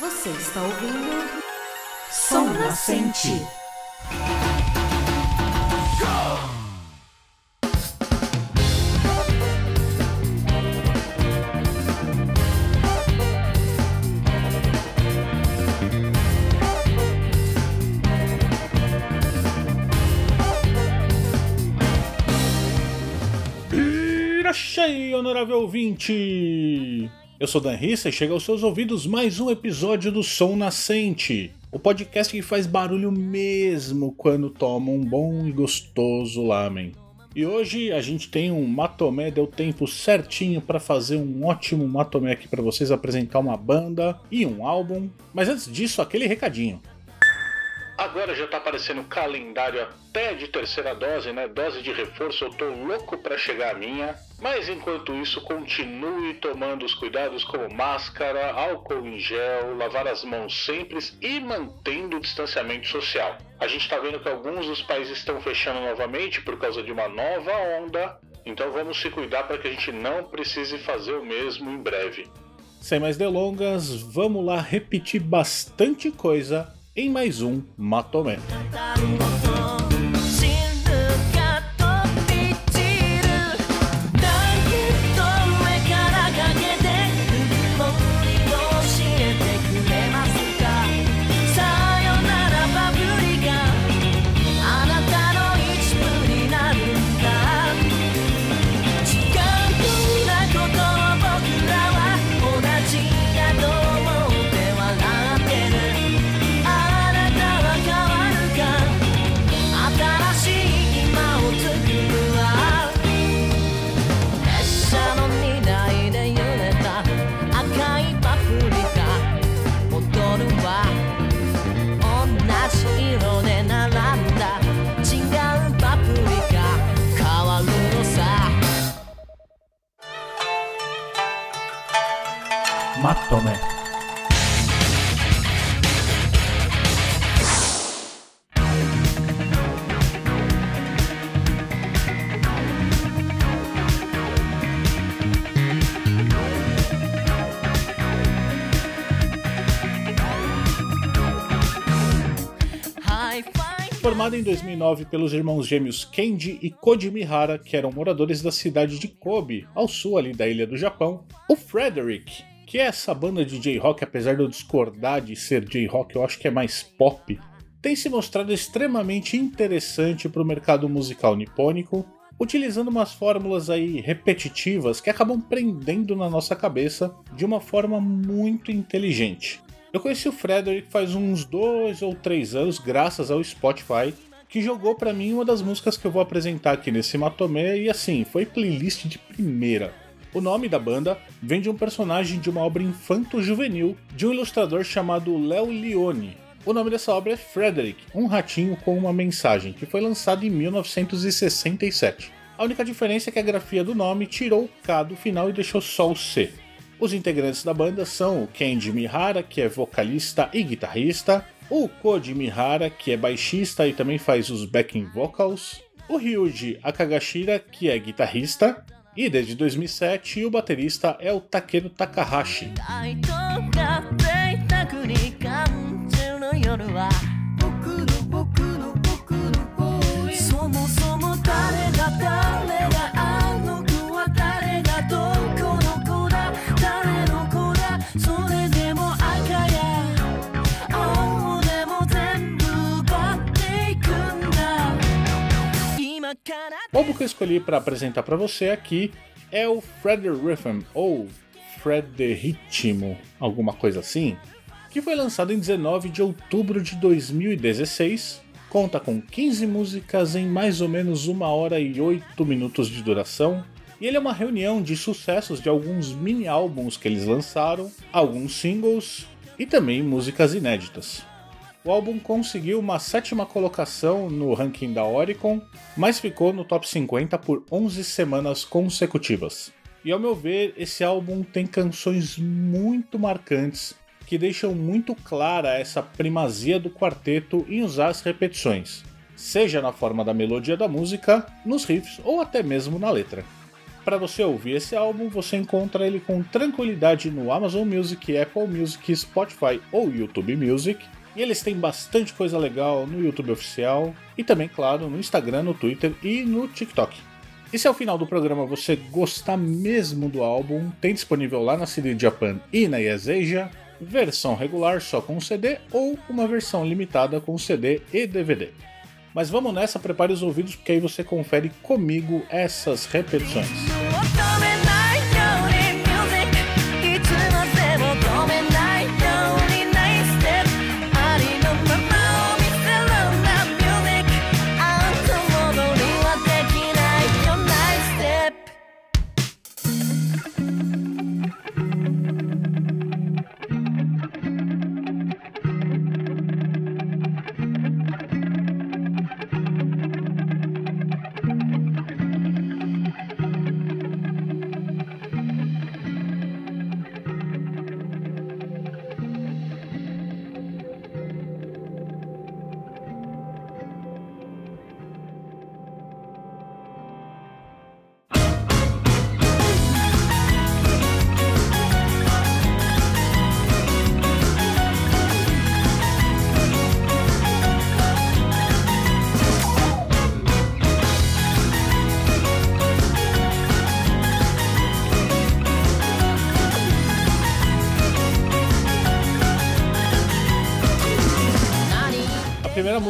Você está ouvindo Som Nascente. Irachei, honorável ouvinte! Eu sou Dan Rissa e chega aos seus ouvidos mais um episódio do Som Nascente, o podcast que faz barulho mesmo quando toma um bom e gostoso lamen. E hoje a gente tem um matomé, deu tempo certinho para fazer um ótimo matomé aqui para vocês apresentar uma banda e um álbum. Mas antes disso, aquele recadinho. Agora já tá aparecendo calendário até de terceira dose, né? Dose de reforço, eu tô louco para chegar a minha. Mas enquanto isso, continue tomando os cuidados como máscara, álcool em gel, lavar as mãos sempre e mantendo o distanciamento social. A gente está vendo que alguns dos países estão fechando novamente por causa de uma nova onda, então vamos se cuidar para que a gente não precise fazer o mesmo em breve. Sem mais delongas, vamos lá repetir bastante coisa em mais um Matomé. Formada em 2009 pelos irmãos gêmeos Kenji e Koji Mihara, que eram moradores da cidade de Kobe, ao sul ali da ilha do Japão, o Frederick que é essa banda de J-Rock, apesar de eu discordar de ser J-Rock, eu acho que é mais pop, tem se mostrado extremamente interessante para o mercado musical nipônico, utilizando umas fórmulas aí repetitivas que acabam prendendo na nossa cabeça de uma forma muito inteligente. Eu conheci o Frederick faz uns dois ou três anos, graças ao Spotify, que jogou para mim uma das músicas que eu vou apresentar aqui nesse Matomé, e assim, foi playlist de primeira. O nome da banda vem de um personagem de uma obra infanto-juvenil de um ilustrador chamado Léo Leone. O nome dessa obra é Frederick, um ratinho com uma mensagem, que foi lançado em 1967. A única diferença é que a grafia do nome tirou o K do final e deixou só o C. Os integrantes da banda são o Kenji Mihara, que é vocalista e guitarrista, o Koji Mihara, que é baixista e também faz os backing vocals, o Ryuji Akagashira, que é guitarrista, e desde 2007, o baterista é o Takeru Takahashi. O álbum que eu escolhi para apresentar para você aqui é o Rhythm ou Ritmo, alguma coisa assim, que foi lançado em 19 de outubro de 2016. Conta com 15 músicas em mais ou menos uma hora e 8 minutos de duração, e ele é uma reunião de sucessos de alguns mini álbuns que eles lançaram, alguns singles e também músicas inéditas. O álbum conseguiu uma sétima colocação no ranking da Oricon, mas ficou no top 50 por 11 semanas consecutivas. E ao meu ver, esse álbum tem canções muito marcantes que deixam muito clara essa primazia do quarteto em usar as repetições, seja na forma da melodia da música, nos riffs ou até mesmo na letra. Para você ouvir esse álbum, você encontra ele com tranquilidade no Amazon Music, Apple Music, Spotify ou YouTube Music. E eles têm bastante coisa legal no YouTube oficial e também, claro, no Instagram, no Twitter e no TikTok. E se ao final do programa você gostar mesmo do álbum, tem disponível lá na CD Japan e na Yes Asia, versão regular só com CD ou uma versão limitada com CD e DVD. Mas vamos nessa, prepare os ouvidos porque aí você confere comigo essas repetições.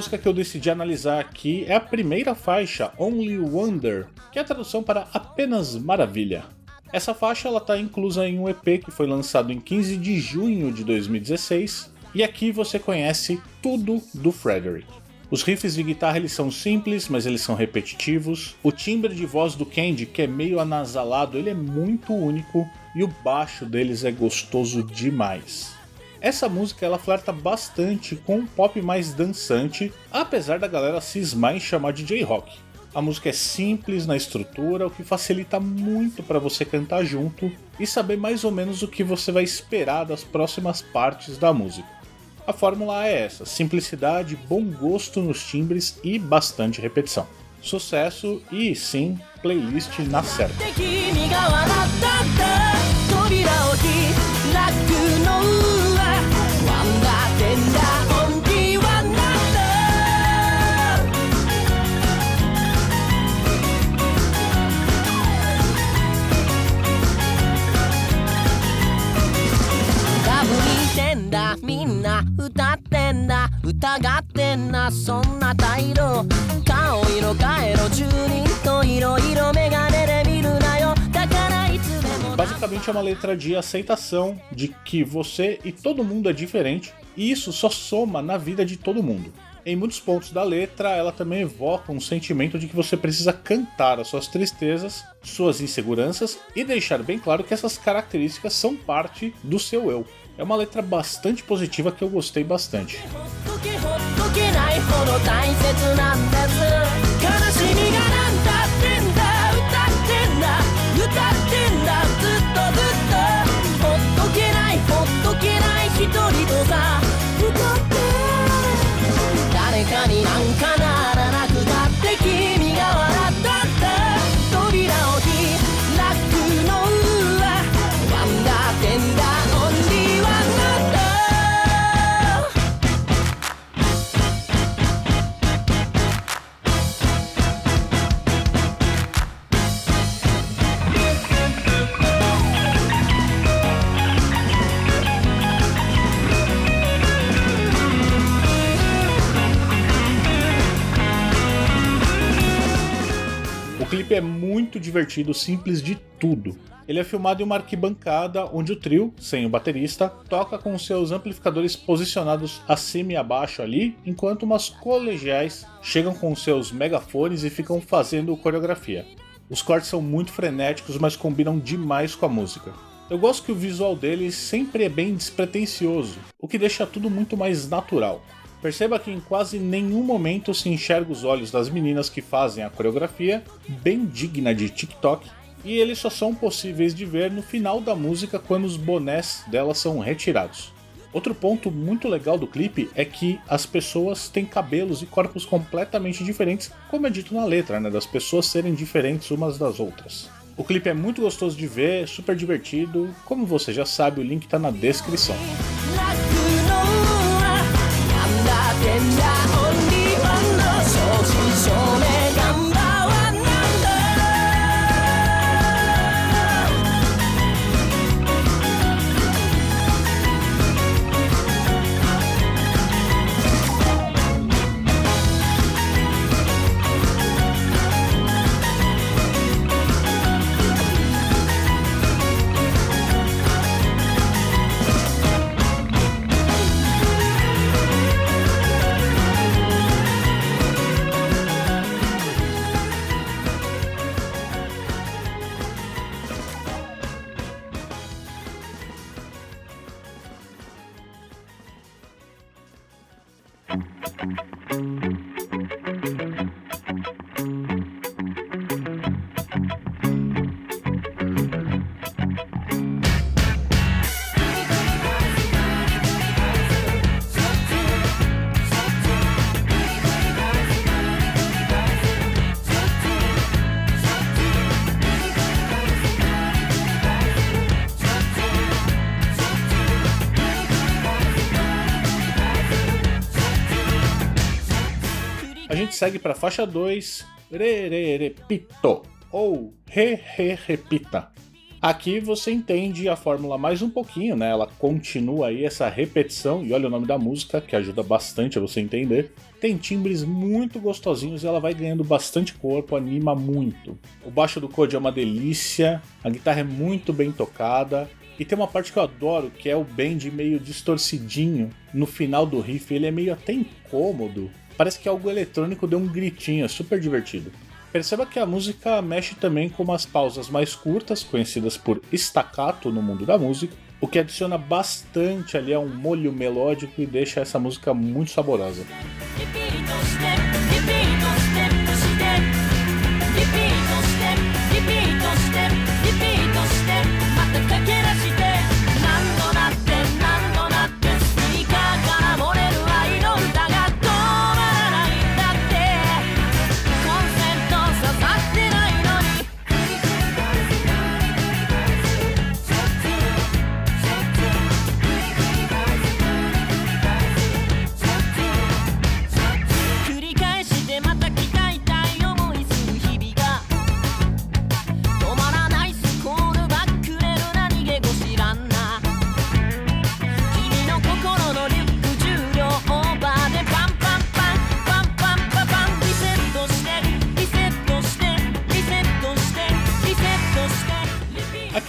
Música que eu decidi analisar aqui é a primeira faixa, Only Wonder, que é a tradução para Apenas Maravilha. Essa faixa ela está inclusa em um EP que foi lançado em 15 de junho de 2016, e aqui você conhece tudo do Frederick. Os riffs de guitarra eles são simples, mas eles são repetitivos. O timbre de voz do Candy, que é meio anasalado, ele é muito único e o baixo deles é gostoso demais. Essa música ela flerta bastante com um pop mais dançante, apesar da galera cismar em chamar de J-rock. A música é simples na estrutura, o que facilita muito para você cantar junto e saber mais ou menos o que você vai esperar das próximas partes da música. A fórmula é essa: simplicidade, bom gosto nos timbres e bastante repetição. Sucesso e sim, playlist na certa. Basicamente é uma letra de aceitação de que você e todo mundo é diferente, e isso só soma na vida de todo mundo. Em muitos pontos da letra, ela também evoca um sentimento de que você precisa cantar as suas tristezas, suas inseguranças e deixar bem claro que essas características são parte do seu eu. É uma letra bastante positiva que eu gostei bastante. Divertido, simples de tudo. Ele é filmado em uma arquibancada onde o trio, sem o baterista, toca com seus amplificadores posicionados acima e abaixo ali, enquanto umas colegiais chegam com seus megafones e ficam fazendo coreografia. Os cortes são muito frenéticos, mas combinam demais com a música. Eu gosto que o visual deles sempre é bem despretensioso, o que deixa tudo muito mais natural. Perceba que em quase nenhum momento se enxerga os olhos das meninas que fazem a coreografia, bem digna de TikTok, e eles só são possíveis de ver no final da música quando os bonés delas são retirados. Outro ponto muito legal do clipe é que as pessoas têm cabelos e corpos completamente diferentes, como é dito na letra, né, das pessoas serem diferentes umas das outras. O clipe é muito gostoso de ver, super divertido. Como você já sabe, o link tá na descrição. 天涯，only one 的手牵手。Segue para a faixa 2, Re, Re, Repito, ou Re, Re, Repita. Aqui você entende a fórmula mais um pouquinho, né? Ela continua aí essa repetição, e olha o nome da música, que ajuda bastante a você entender. Tem timbres muito gostosinhos e ela vai ganhando bastante corpo, anima muito. O baixo do Code é uma delícia, a guitarra é muito bem tocada, e tem uma parte que eu adoro, que é o bend meio distorcidinho no final do riff, ele é meio até incômodo. Parece que algo eletrônico deu um gritinho, é super divertido. Perceba que a música mexe também com umas pausas mais curtas, conhecidas por staccato no mundo da música, o que adiciona bastante ali a um molho melódico e deixa essa música muito saborosa.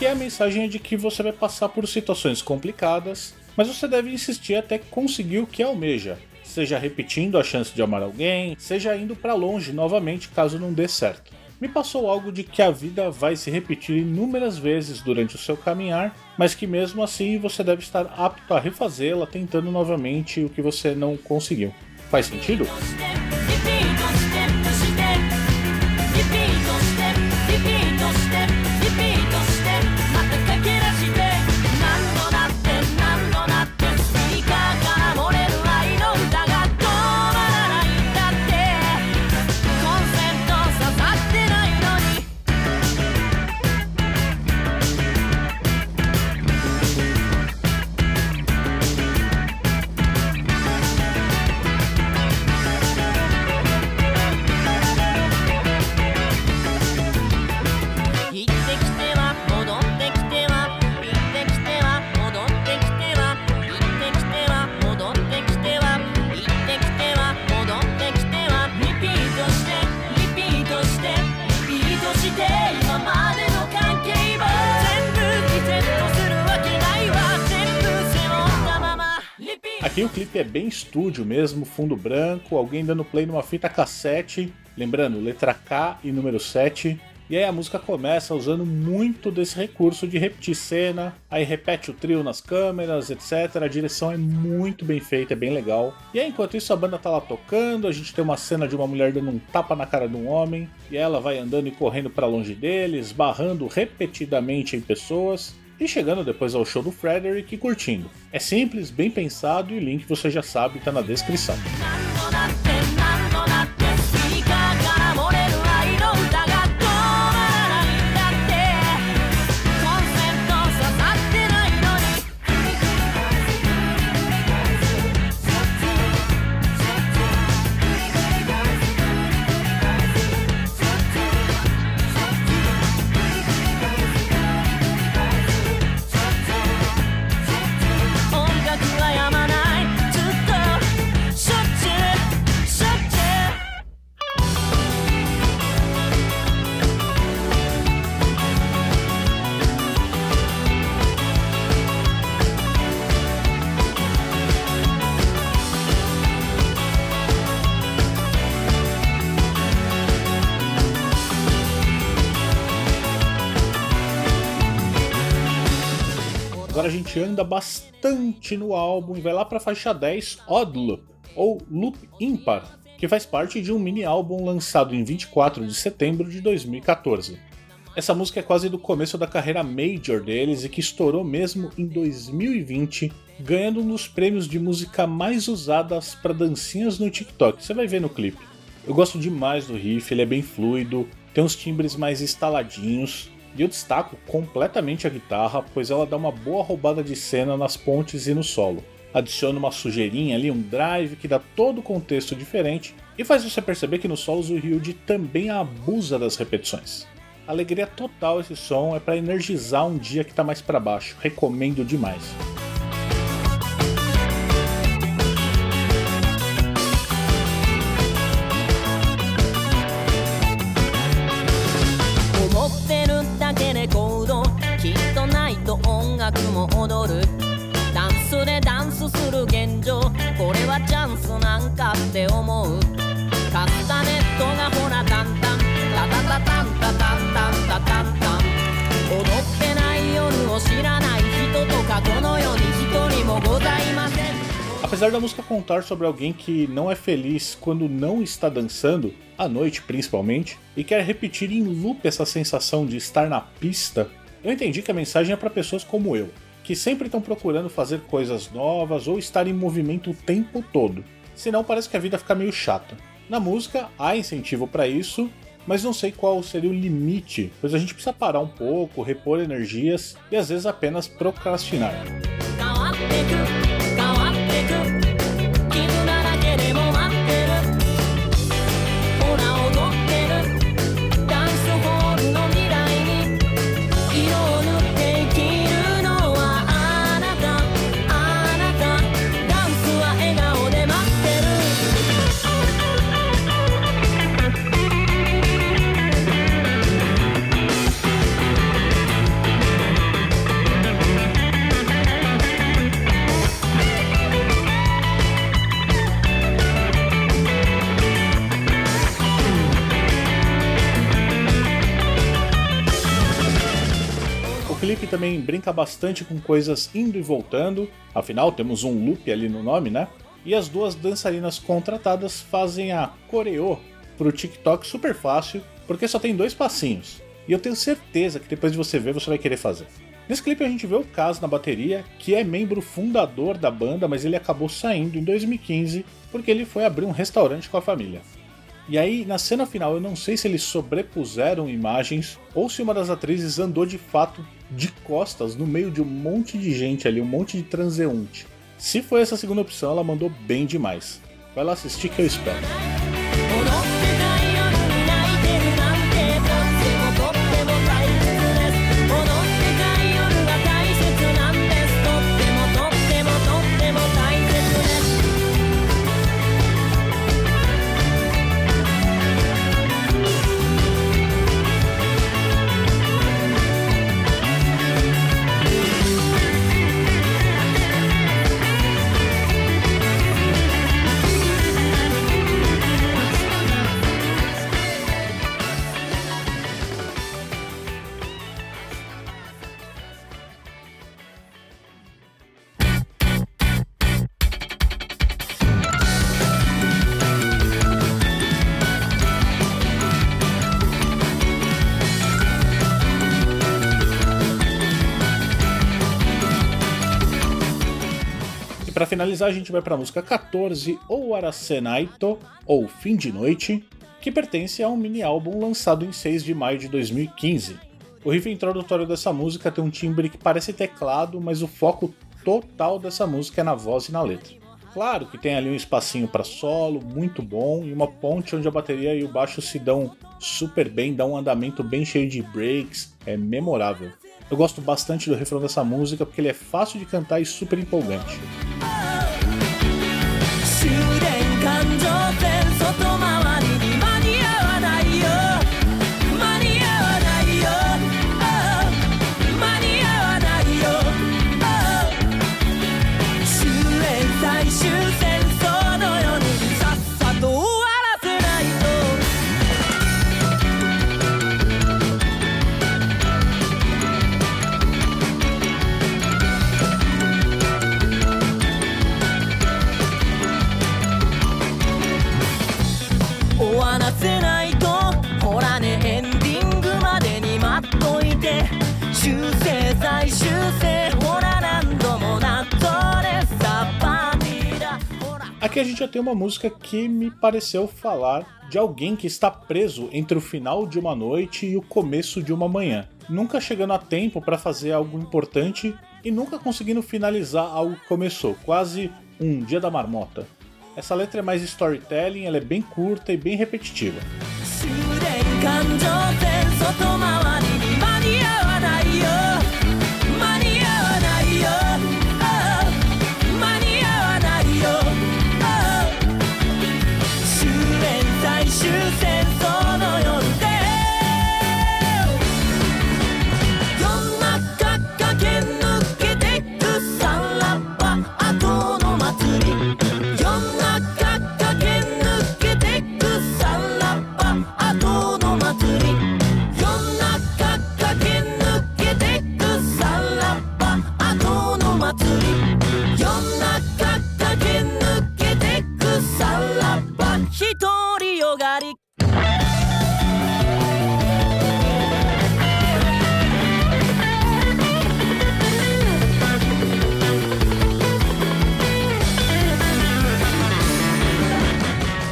A mensagem é de que você vai passar por situações complicadas, mas você deve insistir até conseguir o que almeja, seja repetindo a chance de amar alguém, seja indo para longe novamente caso não dê certo. Me passou algo de que a vida vai se repetir inúmeras vezes durante o seu caminhar, mas que mesmo assim você deve estar apto a refazê-la tentando novamente o que você não conseguiu. Faz sentido? É bem estúdio mesmo, fundo branco, alguém dando play numa fita cassete, lembrando, letra K e número 7. E aí a música começa usando muito desse recurso de repetir cena, aí repete o trio nas câmeras, etc. A direção é muito bem feita, é bem legal. E aí enquanto isso a banda tá lá tocando, a gente tem uma cena de uma mulher dando um tapa na cara de um homem, e ela vai andando e correndo para longe deles, esbarrando repetidamente em pessoas e chegando depois ao show do Frederick e curtindo. É simples, bem pensado e o link você já sabe está na descrição. Gente anda bastante no álbum e vai lá para a faixa 10, Odd Loop, ou Loop Impar, que faz parte de um mini álbum lançado em 24 de setembro de 2014. Essa música é quase do começo da carreira major deles e que estourou mesmo em 2020, ganhando um dos prêmios de música mais usadas para dancinhas no TikTok. Você vai ver no clipe. Eu gosto demais do riff, ele é bem fluido, tem uns timbres mais instaladinhos, e eu destaco completamente a guitarra, pois ela dá uma boa roubada de cena nas pontes e no solo adiciona uma sujeirinha ali, um drive que dá todo o contexto diferente e faz você perceber que nos solos o Ryuji também abusa das repetições. Alegria total esse som, é para energizar um dia que tá mais para baixo, recomendo demais. Apesar da música contar sobre alguém que não é feliz quando não está dançando, à noite principalmente, e quer repetir em loop essa sensação de estar na pista, eu entendi que a mensagem é para pessoas como eu, que sempre estão procurando fazer coisas novas ou estar em movimento o tempo todo. Senão parece que a vida fica meio chata. Na música há incentivo para isso, mas não sei qual seria o limite, pois a gente precisa parar um pouco, repor energias e às vezes apenas procrastinar. Também brinca bastante com coisas indo e voltando, afinal temos um loop ali no nome, né? E as duas dançarinas contratadas fazem a coreô pro TikTok super fácil, porque só tem dois passinhos. E eu tenho certeza que depois de você ver, você vai querer fazer. Nesse clipe a gente vê o Kaz na bateria, que é membro fundador da banda, mas ele acabou saindo em 2015 porque ele foi abrir um restaurante com a família. E aí, na cena final, eu não sei se eles sobrepuseram imagens ou se uma das atrizes andou de fato de costas no meio de um monte de gente ali, um monte de transeunte. Se foi essa segunda opção, ela mandou bem demais. Vai lá assistir que eu espero. Para finalizar, a gente vai para a música 14, ou Arasenaito, ou Fim de Noite, que pertence a um mini álbum lançado em 6 de maio de 2015. O riff introdutório dessa música tem um timbre que parece teclado, mas o foco total dessa música é na voz e na letra. Claro que tem ali um espacinho para solo, muito bom, e uma ponte onde a bateria e o baixo se dão super bem, dá um andamento bem cheio de breaks, é memorável. Eu gosto bastante do refrão dessa música porque ele é fácil de cantar e super empolgante.「修 gente já tem uma música que me pareceu falar de alguém que está preso entre o final de uma noite e o começo de uma manhã, nunca chegando a tempo para fazer algo importante e nunca conseguindo finalizar algo que começou, quase um dia da marmota. Essa letra é mais storytelling, ela é bem curta e bem repetitiva.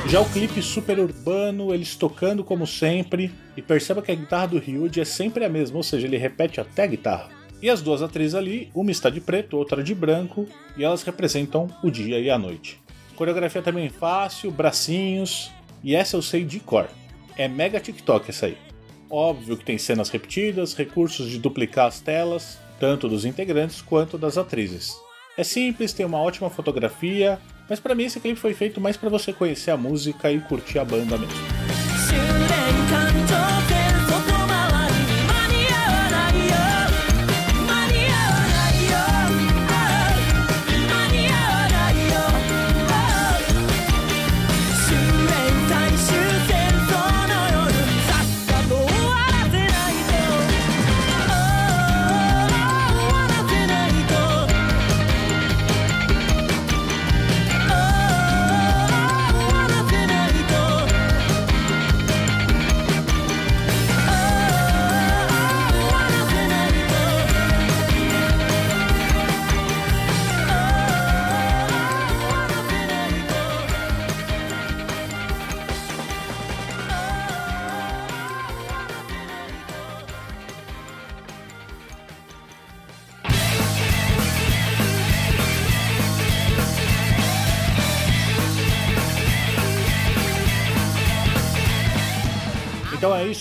Já o clipe super urbano, eles tocando como sempre, e perceba que a guitarra do Ryuji é sempre a mesma, ou seja, ele repete até a guitarra. E as duas atrizes ali, uma está de preto, outra de branco, e elas representam o dia e a noite. Coreografia também fácil, bracinhos, e essa eu sei de cor. É mega TikTok essa aí. Óbvio que tem cenas repetidas, recursos de duplicar as telas, tanto dos integrantes quanto das atrizes. É simples, tem uma ótima fotografia, mas pra mim esse clipe foi feito mais pra você conhecer a música e curtir a banda mesmo.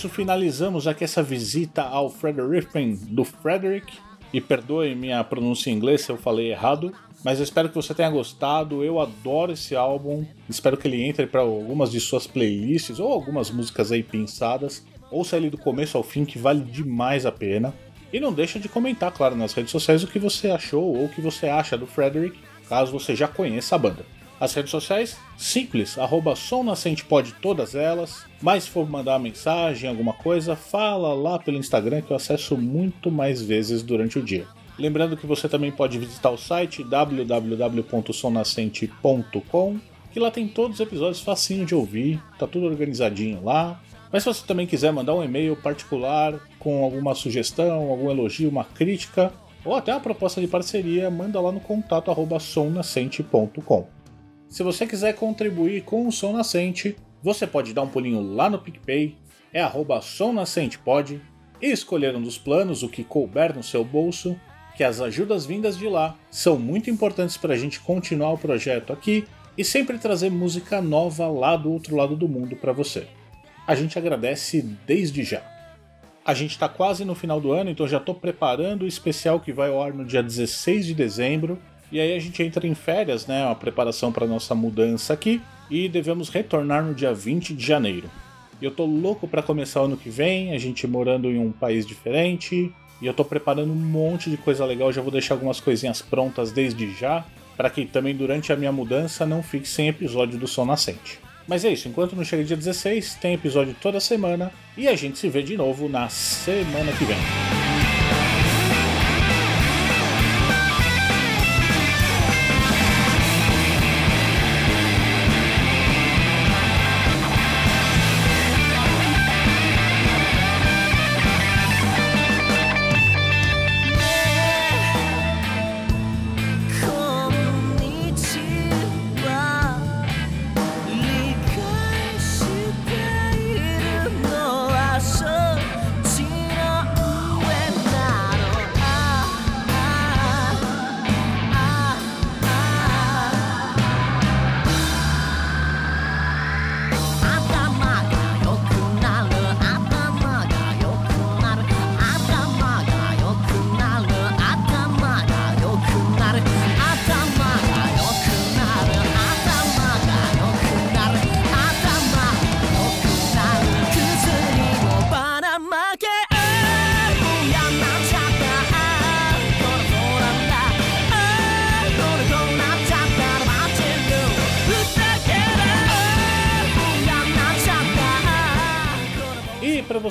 Isso, finalizamos aqui essa visita ao Frederick do Frederick. E perdoe minha pronúncia em inglês se eu falei errado, mas espero que você tenha gostado. Eu adoro esse álbum, espero que ele entre para algumas de suas playlists ou algumas músicas aí pensadas. Ouça ele do começo ao fim, que vale demais a pena. E não deixa de comentar, claro, nas redes sociais o que você achou ou o que você acha do Frederick, caso você já conheça a banda. As redes sociais, simples, arroba Som Nascente pode todas elas. Mas se for mandar mensagem, alguma coisa, fala lá pelo Instagram que eu acesso muito mais vezes durante o dia. Lembrando que você também pode visitar o site www.somnascente.com, que lá tem todos os episódios facinho de ouvir, tá tudo organizadinho lá. Mas se você também quiser mandar um e-mail particular com alguma sugestão, algum elogio, uma crítica, ou até uma proposta de parceria, manda lá no contato arroba somnascente.com. Se você quiser contribuir com o Som Nascente, você pode dar um pulinho lá no PicPay, é arroba somnascentepod, e escolher um dos planos, o que couber no seu bolso, que as ajudas vindas de lá são muito importantes para a gente continuar o projeto aqui e sempre trazer música nova lá do outro lado do mundo para você. A gente agradece desde já. A gente está quase no final do ano, então já estou preparando o especial que vai ao ar no dia 16 de dezembro. E aí a gente entra em férias, né? Uma preparação para nossa mudança aqui. E devemos retornar no dia 20 de janeiro. E eu tô louco para começar o ano que vem, a gente morando em um país diferente. E eu tô preparando um monte de coisa legal, já vou deixar algumas coisinhas prontas desde já, para que também durante a minha mudança não fique sem episódio do Sol Nascente. Mas é isso, enquanto não chega dia 16, tem episódio toda semana e a gente se vê de novo na semana que vem.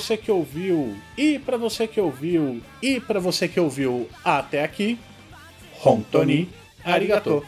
Você que ouviu, e para você que ouviu, e para você que ouviu até aqui, Hontoni Arigato.